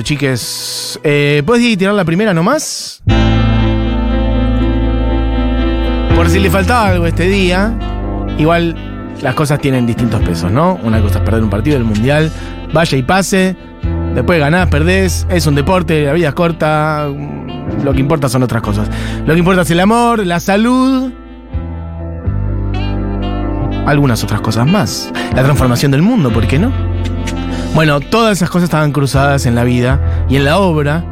chiques. Eh, ¿Puedes tirar la primera nomás? Por si le faltaba algo este día, igual las cosas tienen distintos pesos, ¿no? Una cosa es perder un partido del Mundial, vaya y pase, después ganás, perdés, es un deporte, la vida es corta, lo que importa son otras cosas. Lo que importa es el amor, la salud, algunas otras cosas más. La transformación del mundo, ¿por qué no? Bueno, todas esas cosas estaban cruzadas en la vida y en la obra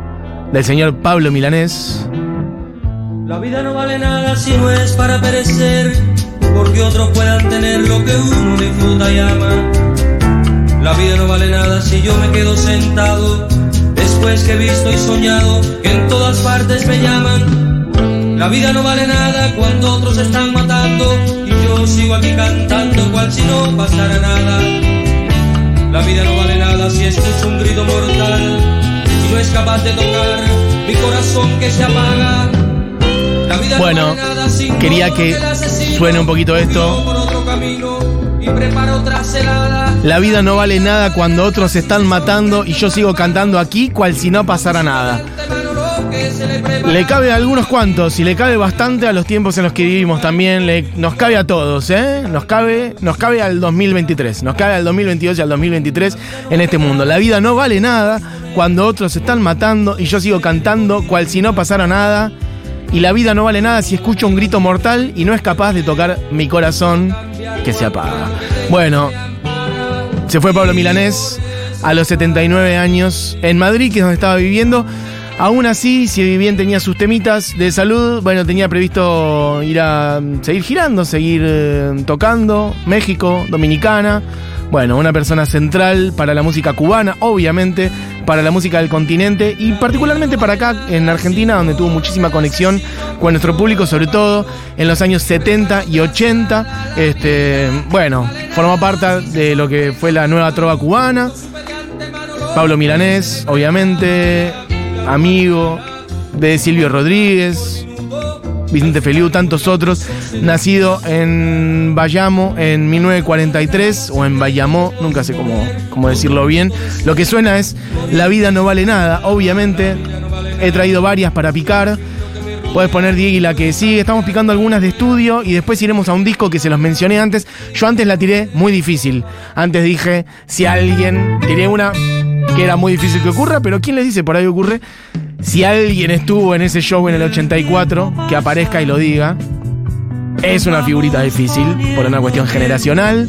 del señor Pablo Milanés. La vida no vale nada si no es para perecer, porque otros puedan tener lo que uno disfruta y ama. La vida no vale nada si yo me quedo sentado, después que he visto y soñado que en todas partes me llaman. La vida no vale nada cuando otros están matando y yo sigo aquí cantando cual si no pasara nada. La vida no vale nada si escucho un grito mortal y no es capaz de tocar mi corazón que se apaga. La vida no Bueno, vale nada sin quería que suene un poquito esto. por otro camino y. La vida no vale nada cuando otros se están matando y yo sigo cantando aquí cual si no pasara nada. Le cabe a algunos cuantos y le cabe bastante a los tiempos en los que vivimos también. Le- nos cabe a todos, ¿eh? Nos cabe, nos cabe al 2023, nos cabe al 2022 y al 2023 en este mundo. La vida no vale nada cuando otros se están matando y yo sigo cantando cual si no pasara nada. Y la vida no vale nada si escucho un grito mortal y no es capaz de tocar mi corazón que se apaga. Bueno, se fue Pablo Milanés a los 79 años en Madrid, que es donde estaba viviendo. Aún así, si bien tenía sus temitas de salud, bueno, tenía previsto ir a mm, seguir girando, seguir eh, tocando, México, Dominicana. Bueno, una persona central para la música cubana, obviamente, para la música del continente y particularmente para acá en Argentina, donde tuvo muchísima conexión con nuestro público, sobre todo en los años 70 y 80. Este, bueno, formó parte de lo que fue la nueva trova cubana. Pablo Milanés, obviamente, amigo de Silvio Rodríguez, Vicente Feliu, tantos otros, nacido en Bayamo en 1943, o en Bayamó, nunca sé cómo, cómo decirlo bien. Lo que suena es La vida no vale nada, obviamente. He traído varias para picar. Puedes poner Diego la que sigue. Estamos picando algunas de estudio y después iremos a un disco que se los mencioné antes. Yo antes la tiré muy difícil. Antes dije, si alguien. Tiré una que era muy difícil que ocurra, pero ¿quién les dice por ahí ocurre? Si alguien estuvo en ese show en el 84, que aparezca y lo diga. Es una figurita difícil por una cuestión generacional.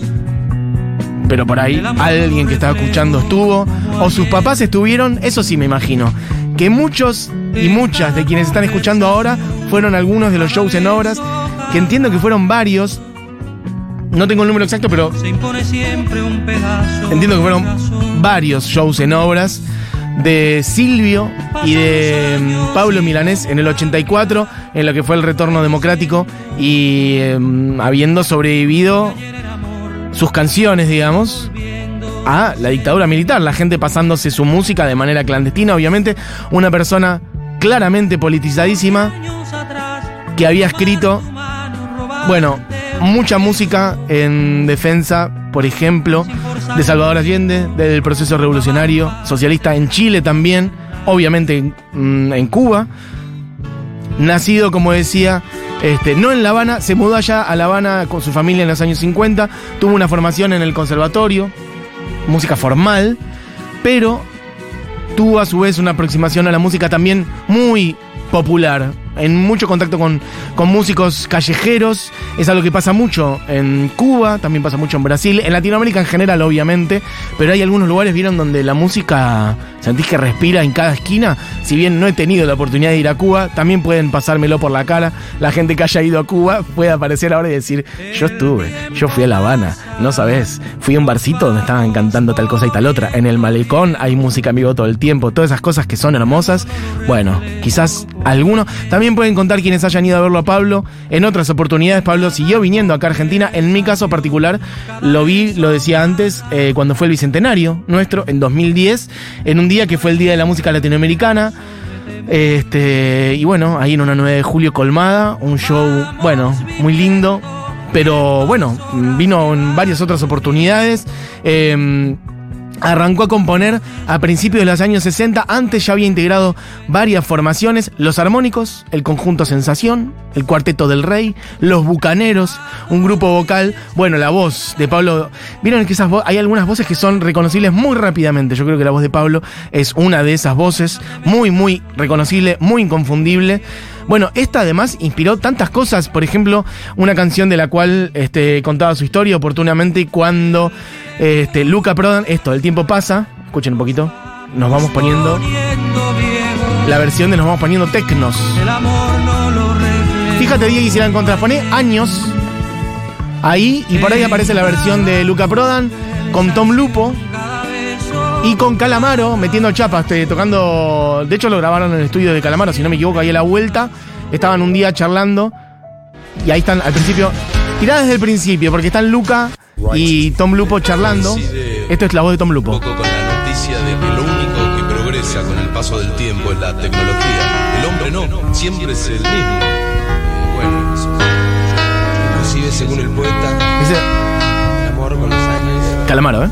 Pero por ahí alguien que estaba escuchando estuvo. O sus papás estuvieron, eso sí me imagino. Que muchos y muchas de quienes están escuchando ahora fueron algunos de los shows en obras. Que entiendo que fueron varios. No tengo el número exacto, pero entiendo que fueron varios shows en obras de Silvio y de mm, Pablo Milanés en el 84, en lo que fue el retorno democrático y em, habiendo sobrevivido sus canciones, digamos, a la dictadura militar, la gente pasándose su música de manera clandestina, obviamente, una persona claramente politizadísima que había escrito, bueno, mucha música en defensa, por ejemplo, de Salvador Allende, del proceso revolucionario socialista en Chile también, obviamente mm, en Cuba. Nacido, como decía, este, no en La Habana, se mudó allá a La Habana con su familia en los años 50, tuvo una formación en el conservatorio, música formal, pero tuvo a su vez una aproximación a la música también muy popular, en mucho contacto con, con músicos callejeros, es algo que pasa mucho en Cuba, también pasa mucho en Brasil, en Latinoamérica en general obviamente, pero hay algunos lugares, vieron, donde la música sentís que respira en cada esquina, si bien no he tenido la oportunidad de ir a Cuba, también pueden pasármelo por la cara, la gente que haya ido a Cuba puede aparecer ahora y decir, yo estuve, yo fui a La Habana, no sabes, fui a un barcito donde estaban cantando tal cosa y tal otra, en el malecón hay música en vivo todo el tiempo, todas esas cosas que son hermosas, bueno, quizás alguno, también pueden contar quienes hayan ido a verlo a Pablo, en otras oportunidades. Pablo siguió viniendo acá a Argentina, en mi caso particular lo vi, lo decía antes, eh, cuando fue el Bicentenario nuestro, en 2010, en un día que fue el Día de la Música Latinoamericana, este, y bueno, ahí en una 9 de julio colmada, un show, bueno, muy lindo, pero bueno, vino en varias otras oportunidades. Eh, Arrancó a componer a principios de los años 60, antes ya había integrado varias formaciones, los armónicos, el conjunto Sensación, el cuarteto del Rey, los Bucaneros, un grupo vocal, bueno, la voz de Pablo, vieron que esas hay algunas voces que son reconocibles muy rápidamente, yo creo que la voz de Pablo es una de esas voces, muy, muy reconocible, muy inconfundible. Bueno, esta además inspiró tantas cosas, por ejemplo, una canción de la cual este, contaba su historia oportunamente cuando este, Luca Prodan, esto, el tiempo pasa, escuchen un poquito, nos vamos poniendo la versión de nos vamos poniendo tecnos. Fíjate, Diego, si la encontrás, pone años ahí y por ahí aparece la versión de Luca Prodan con Tom Lupo y con Calamaro metiendo chapas, este, tocando. De hecho, lo grabaron en el estudio de Calamaro, si no me equivoco, ahí a la vuelta. Estaban un día charlando y ahí están al principio. Tirá desde el principio, porque están Luca y Tom Lupo charlando. Esto es la voz de Tom Lupo. Un poco con la noticia de que lo único que progresa con el paso del tiempo es la tecnología. El hombre no, siempre es el mismo. Bueno, eso. Inclusive según el poeta, el amor con los años, Calamaro, ¿eh?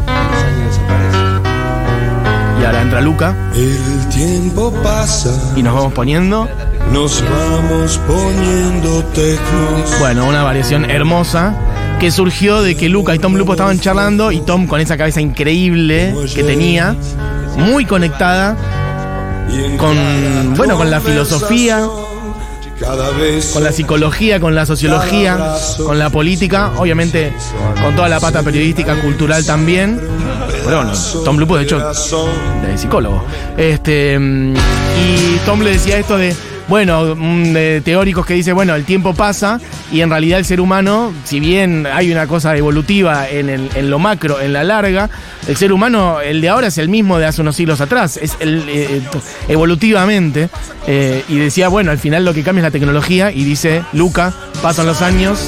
Ahora entra Luca El tiempo pasa, y nos vamos poniendo. nos vamos poniendo tecnos. Bueno, una variación hermosa que surgió de que Luca y Tom Lupo estaban charlando y Tom con esa cabeza increíble que tenía, muy conectada con, bueno, con la filosofía, Cada vez con la psicología, con la sociología, con la política, obviamente con toda la pata periodística, cultural también. Bueno, Tom Lupo de hecho de psicólogo. Este, mm, y Tom le decía esto de, bueno, de teóricos que dice, bueno, el tiempo pasa y en realidad el ser humano, si bien hay una cosa evolutiva en, el- en lo macro, en la larga, el ser humano, el de ahora es el mismo de hace unos siglos atrás, es el, eh, evolutivamente. eh, y decía, bueno, al final lo que cambia es la tecnología y dice, Luca, pasan los años.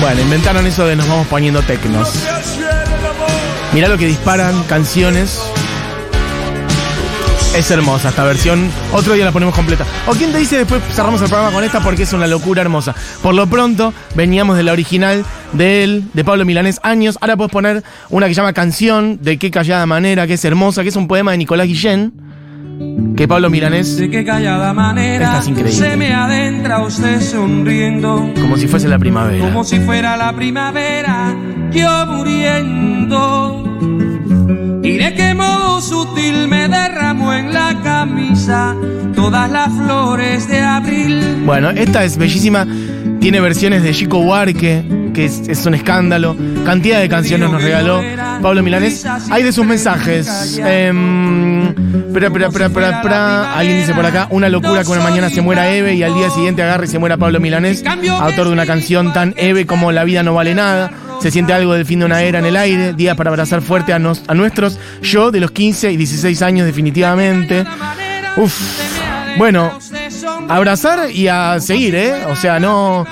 Bueno, inventaron eso de nos vamos poniendo tecnos. Mirá lo que disparan, canciones. Es hermosa esta versión. Otro día la ponemos completa. ¿O quién te dice después cerramos el programa con esta porque es una locura hermosa? Por lo pronto, veníamos de la original de él, de Pablo Milanés, años. Ahora puedes poner una que se llama Canción, de qué callada manera, que es hermosa, que es un poema de Nicolás Guillén. Que Pablo Milanés, De qué callada manera Esta es increíble. se me adentra usted sonriendo, como si fuese la primavera. como si fuera la primavera, yo muriendo. De qué modo sutil me derramó en la camisa todas las flores de abril. Bueno, esta es bellísima. Tiene versiones de Chico Huarque, que es, un escándalo. Cantidad de canciones nos regaló Pablo Milanés. Hay de sus mensajes. Pra. Alguien dice por acá, una locura que una mañana se muera Eve y al día siguiente agarre y se muera Pablo Milanés, autor de una canción tan Eve como La vida no vale nada. Se siente algo del fin de una era en el aire, días para abrazar fuerte a, nos- a nuestros yo de los 15 y 16 años definitivamente. Uf. Bueno, abrazar y a seguir, ¿eh? O sea, no,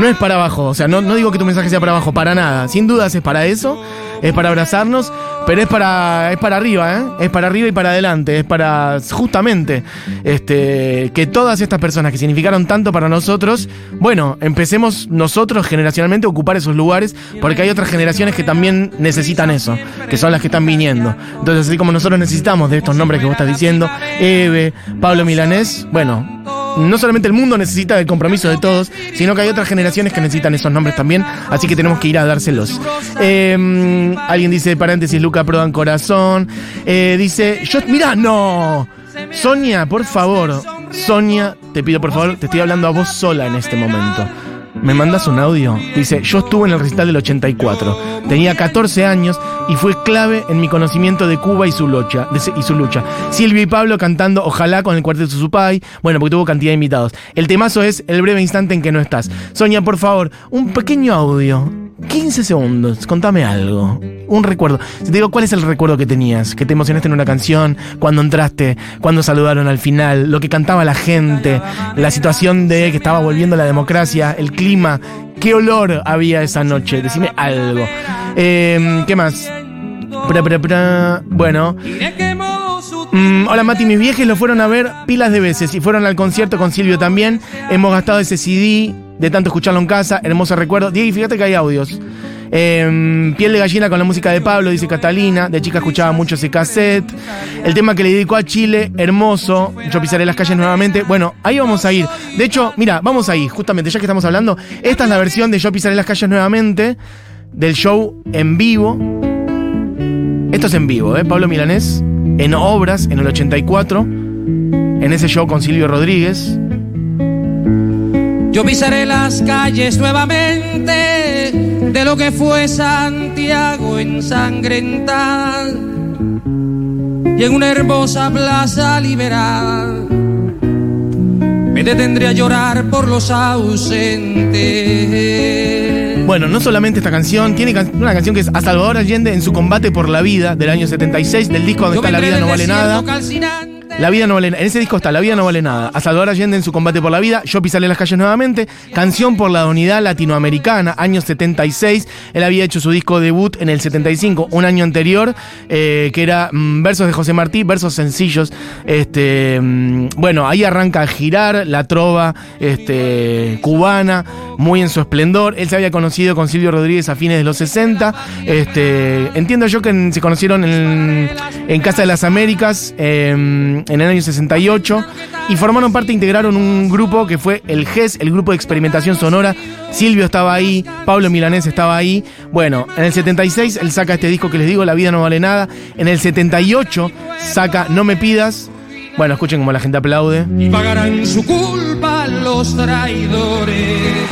no es para abajo. O sea, no, no digo que tu mensaje sea para abajo, para nada. Sin dudas es para eso, es para abrazarnos, pero es para, es para arriba, ¿eh? Es para arriba y para adelante. Es para, justamente, este, que todas estas personas que significaron tanto para nosotros, bueno, empecemos nosotros generacionalmente a ocupar esos lugares, porque hay otras generaciones que también necesitan eso, que son las que están viniendo. Entonces, así como nosotros necesitamos de estos nombres que vos estás diciendo, Eve, Pablo Milanés, bueno, no solamente el mundo necesita del compromiso de todos, sino que hay otras generaciones que necesitan esos nombres también, así que tenemos que ir a dárselos. Eh, alguien dice, paréntesis, Luca Prodan Corazón. Eh, dice, yo, mira, no. Sonia, por favor. Sonia, te pido por favor, te estoy hablando a vos sola en este momento. Me mandas un audio. Dice, yo estuve en el recital del 84. Tenía 14 años y fue clave en mi conocimiento de Cuba y su lucha. y. Silvio y Pablo cantando Ojalá con el cuarteto Susupay. Bueno, porque tuvo cantidad de invitados. El temazo es El breve instante en que no estás. Sonia, por favor, un pequeño audio. 15 segundos, contame algo. Un recuerdo. Te digo, ¿cuál es el recuerdo que tenías? Que te emocionaste en una canción, cuando entraste, cuando saludaron al final, lo que cantaba la gente, la situación de que estaba volviendo la democracia, el clima. ¿Qué olor había esa noche? Decime algo. Eh, ¿Qué más? Pra, pra. Bueno, Mm, hola Mati, mis viajes lo fueron a ver pilas de veces y fueron al concierto con Silvio también. Hemos gastado ese CD de tanto escucharlo en casa, hermoso recuerdo. Diego, fíjate que hay audios. Em, Piel de gallina con la música de Pablo, dice Catalina. De chica escuchaba mucho ese cassette. El tema que le dedicó a Chile, hermoso. Yo pisaré las calles nuevamente. Bueno, ahí vamos a ir. De hecho, mira, vamos ahí, justamente, ya que estamos hablando. Esta es la versión de Yo pisaré las calles nuevamente del show en vivo. Esto es en vivo, ¿eh? Pablo Milanés en Obras en el 84. En ese show con Silvio Rodríguez. Yo pisaré las calles nuevamente de lo que fue Santiago ensangrentada y en una hermosa plaza liberada me detendré a llorar por los ausentes. Bueno, no solamente esta canción, tiene can- una canción que es A Salvador Allende en su combate por la vida del año 76, del disco donde Yo está La vida no vale nada. calcinante. La vida no vale nada. En ese disco está La vida no vale nada. A Salvador Allende en su combate por la vida. Yo pisaré las calles nuevamente. Canción por la unidad latinoamericana, año 76. Él había hecho su disco debut en el 75, un año anterior, eh, que era mm, versos de José Martí, versos sencillos. Este, mm, bueno, ahí arranca a girar la trova este, cubana, muy en su esplendor. Él se había conocido con Silvio Rodríguez a fines de los 60. Este, entiendo yo que se conocieron en, Casa de las Américas eh, en el año 68 y formaron parte, integraron un grupo que fue el GES, el grupo de experimentación sonora. Silvio estaba ahí, Pablo Milanés estaba ahí. Bueno, en el 76 él saca este disco que les digo, La vida no vale nada. En el 78 saca No me pidas. Bueno, escuchen cómo la gente aplaude. y pagarán su culpa los traidores.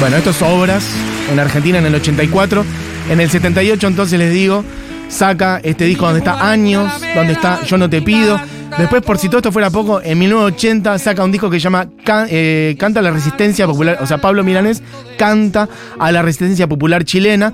Bueno, esto es Obras en Argentina en el 84. En el 78, entonces les digo, saca este disco donde está Años, donde está Yo no te pido. Después, por si todo esto fuera poco, en 1980 saca un disco que se llama eh, Canta a la Resistencia Popular, o sea, Pablo Milanés canta a la Resistencia Popular chilena.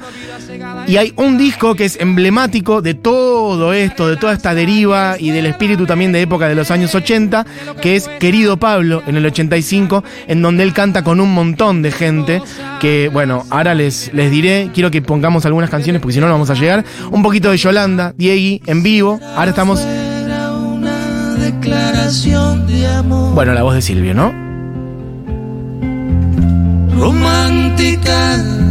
Y hay un disco que es emblemático de todo esto, de toda esta deriva y del espíritu también de época de los años 80, que es Querido Pablo en el 85, en donde él canta con un montón de gente, que bueno, ahora les, les diré, quiero que pongamos algunas canciones porque si no no vamos a llegar. Un poquito de Yolanda, Diegui, en vivo, ahora estamos, bueno, la voz de Silvio, ¿no? romántica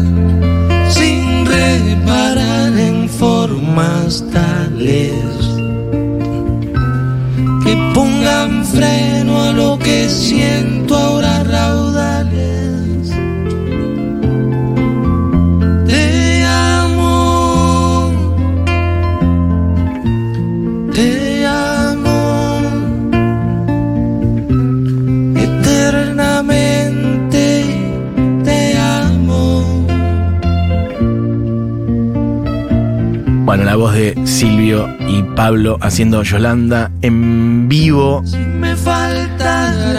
reparar en formas tales que pongan freno a lo que siento ahora. Pablo haciendo Yolanda en vivo.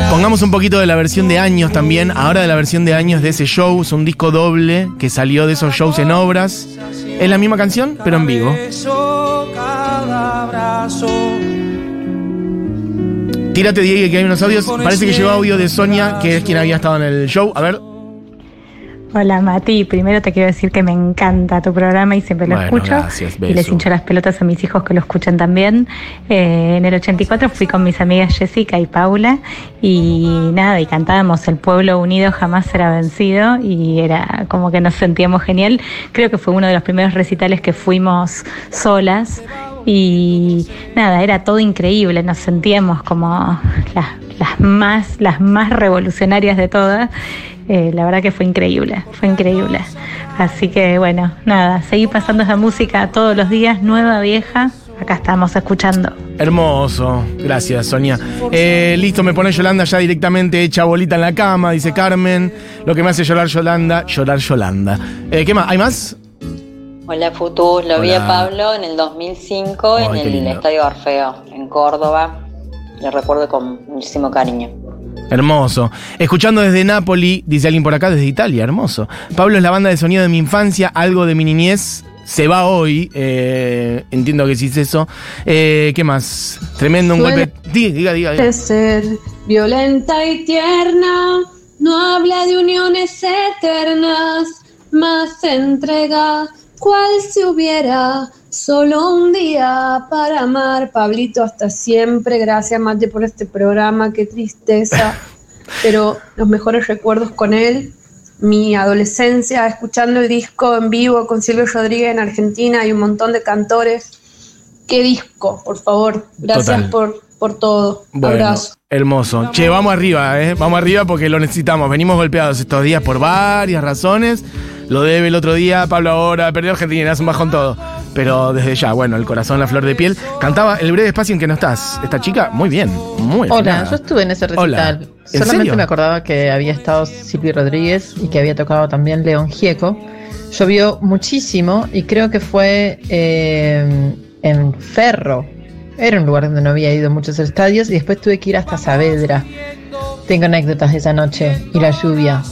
Pongamos un poquito de la versión de años también, ahora de la versión de años de ese show, es un disco doble que salió de esos shows en obras. Es la misma canción, pero en vivo. Tírate, Diego, que hay unos audios. Parece que llegó audio de Sonia, que es quien había estado en el show. A ver. Hola Mati, primero te quiero decir que me encanta tu programa y siempre lo Bueno, escucho. gracias, y les hincho las pelotas a mis hijos que lo escuchan también. Eh, en el 84 fui con mis amigas Jessica y Paula y nada, y cantábamos El pueblo unido jamás será vencido y era como que nos sentíamos genial. Creo que fue uno de los primeros recitales que fuimos solas y nada, era todo increíble, nos sentíamos como las, las más, las más revolucionarias de todas. Eh, la verdad que fue increíble, fue increíble. Así que bueno, nada, seguí pasando esa música todos los días, nueva, vieja. Acá estamos escuchando. Hermoso. Gracias, Sonia. Eh, listo, me pone Yolanda ya directamente hecha bolita en la cama, dice Carmen. Lo que me hace llorar Yolanda, llorar Yolanda. Eh, ¿Qué más? ¿Hay más? Hola Futus, lo vi a Pablo en el 2005 Ay, en el lindo. Estadio Orfeo, en Córdoba. Le recuerdo con muchísimo cariño. Hermoso. Escuchando desde Nápoli, dice alguien por acá, desde Italia, hermoso. Pablo es la banda de sonido de mi infancia, algo de mi niñez. Se va hoy, eh, entiendo que sí es eso. Eh, ¿Qué más? Tremendo, un Suele- golpe. Diga, diga, diga. ser violenta y tierna, no habla de uniones eternas, más entrega, cual si hubiera solo un día para amar. Pablito, hasta siempre, gracias Mate por este programa, qué tristeza, pero los mejores recuerdos con él mi adolescencia escuchando el disco en vivo con Silvio Rodríguez en Argentina y un montón de cantores. Qué disco, por favor. Gracias Total. por, por todo. Bueno, Abrazo. hermoso. Che, vamos arriba, ¿eh? Vamos arriba porque lo necesitamos. Venimos golpeados estos días por varias razones. Lo debe el otro día, Pablo ahora, perdió Argentina, hace un bajón todo. Pero desde ya, bueno, el corazón, la flor de piel. Cantaba el breve espacio en que no estás. Esta chica, muy bien, muy Hola, afinada. yo estuve en ese Hola. recital. ¿En Solamente serio? me acordaba que había estado Silvio Rodríguez y que había tocado también León Gieco. Llovió muchísimo y creo que fue eh, en Ferro. Era un lugar donde no había ido muchos estadios y después tuve que ir hasta Saavedra. Tengo anécdotas de esa noche y la lluvia.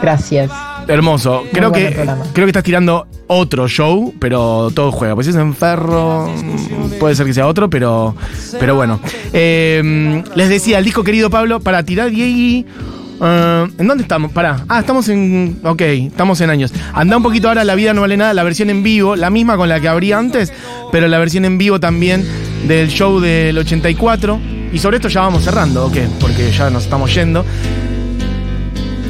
Gracias. Hermoso. Creo que, creo que estás tirando otro show, pero todo juega. Pues si es en Ferro, mm, puede ser que sea otro, pero, pero bueno. Eh, les decía, el disco querido Pablo, para tirar Diegui. eh, ¿En dónde estamos? Pará. Ah, estamos en. Ok, estamos en años. Anda un poquito ahora La Vida No Vale Nada, la versión en vivo, la misma con la que abrí antes, pero la versión en vivo también del show del 84. Y sobre esto ya vamos cerrando, ¿ok? Porque ya nos estamos yendo.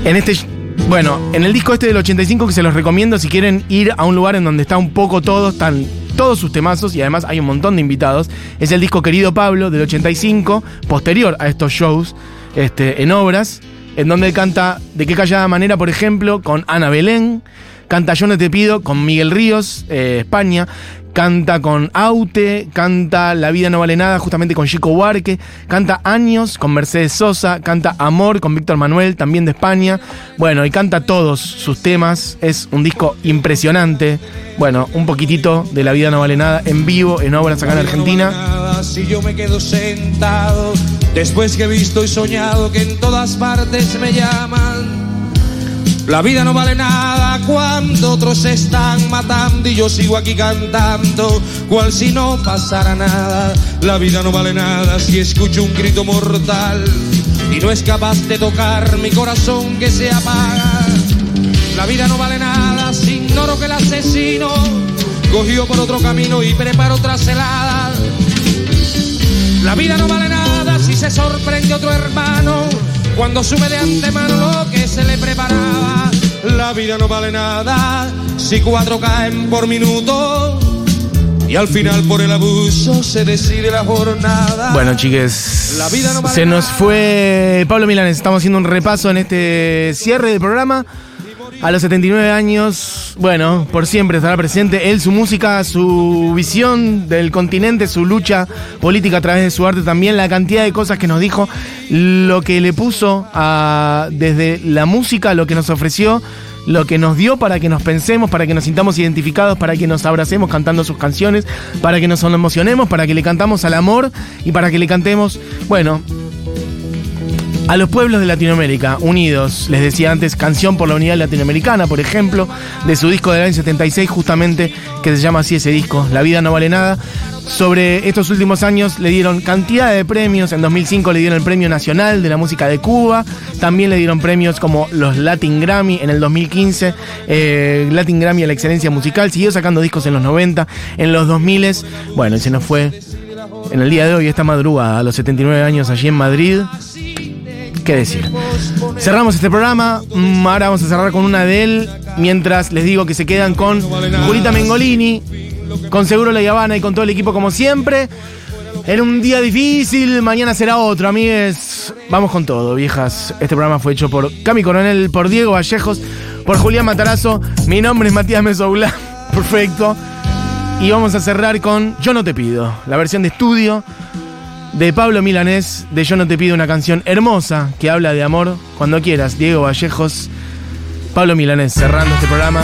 En este. Bueno, en el disco este del 85 que se los recomiendo si quieren ir a un lugar en donde está un poco todo, están todos sus temazos y además hay un montón de invitados. Es el disco Querido Pablo del 85, posterior a estos shows este, en obras, en donde canta De qué callada manera, por ejemplo, con Ana Belén, canta Yo no te pido con Miguel Ríos, eh, España, canta con Aute, canta La vida no vale nada justamente con Chico Huarque, canta Años con Mercedes Sosa, canta Amor con Víctor Manuel, también de España. Bueno, y canta todos sus temas, es un disco impresionante. Bueno, un poquitito de La vida no vale nada en vivo, en obras acá en Argentina. Si yo me quedo sentado, después que he visto y soñado que en todas partes me llaman. La vida no vale nada cuando otros se están matando y yo sigo aquí cantando, cual si no pasara nada. La vida no vale nada si escucho un grito mortal y no es capaz de tocar mi corazón que se apaga. La vida no vale nada si ignoro que el asesino cogió por otro camino y preparó otra celada. La vida no vale nada si se sorprende otro hermano cuando sube de antemano lo que se le preparaba. La vida no vale nada si cuatro caen por minuto y al final por el abuso se decide la jornada. Bueno, chiques, La vida no vale se nos fue Pablo Milanes. Estamos haciendo un repaso en este cierre del programa. A los 79 años, bueno, por siempre estará presente él, su música, su visión del continente, su lucha política a través de su arte también, la cantidad de cosas que nos dijo, lo que le puso a, desde la música, lo que nos ofreció, lo que nos dio para que nos pensemos, para que nos sintamos identificados, para que nos abracemos cantando sus canciones, para que nos emocionemos, para que le cantamos al amor y para que le cantemos, bueno, a los pueblos de Latinoamérica unidos. Les decía antes, Canción por la Unidad Latinoamericana, por ejemplo, de su disco del año 76, justamente, que se llama así ese disco, La vida no vale nada. Sobre estos últimos años le dieron cantidad de premios. En 2005 le dieron el Premio Nacional de la Música de Cuba. También le dieron premios como los Latin Grammy en el 2015. eh, Latin Grammy a la excelencia musical. Siguió sacando discos en los 90, en los 2000. Bueno, y se nos fue en el día de hoy, esta madrugada, a los 79 años allí en Madrid. ¿Qué decir? Cerramos este programa. Mm, Ahora vamos a cerrar con una de él. Mientras les digo que se quedan con Julita Mengolini, con Seguro La Habana y con todo el equipo como siempre. Era un día difícil, mañana será otro, amigues. Vamos con todo, viejas. Este programa fue hecho por Cami Coronel, por Diego Vallejos, por Julián Matarazo. Mi nombre es Matías Mesoula. Perfecto. Y vamos a cerrar con Yo no te pido, la versión de estudio de Pablo Milanés, de Yo no te pido una canción hermosa que habla de amor. Cuando quieras, Diego Vallejos, Pablo Milanés, cerrando este programa.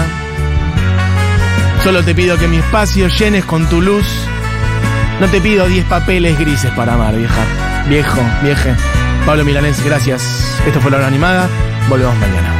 Solo te pido que mi espacio llenes con tu luz. No te pido 10 papeles grises para amar, vieja. Viejo, vieje. Pablo Milanés, gracias. Esto fue La Hora Animada. Volvemos mañana.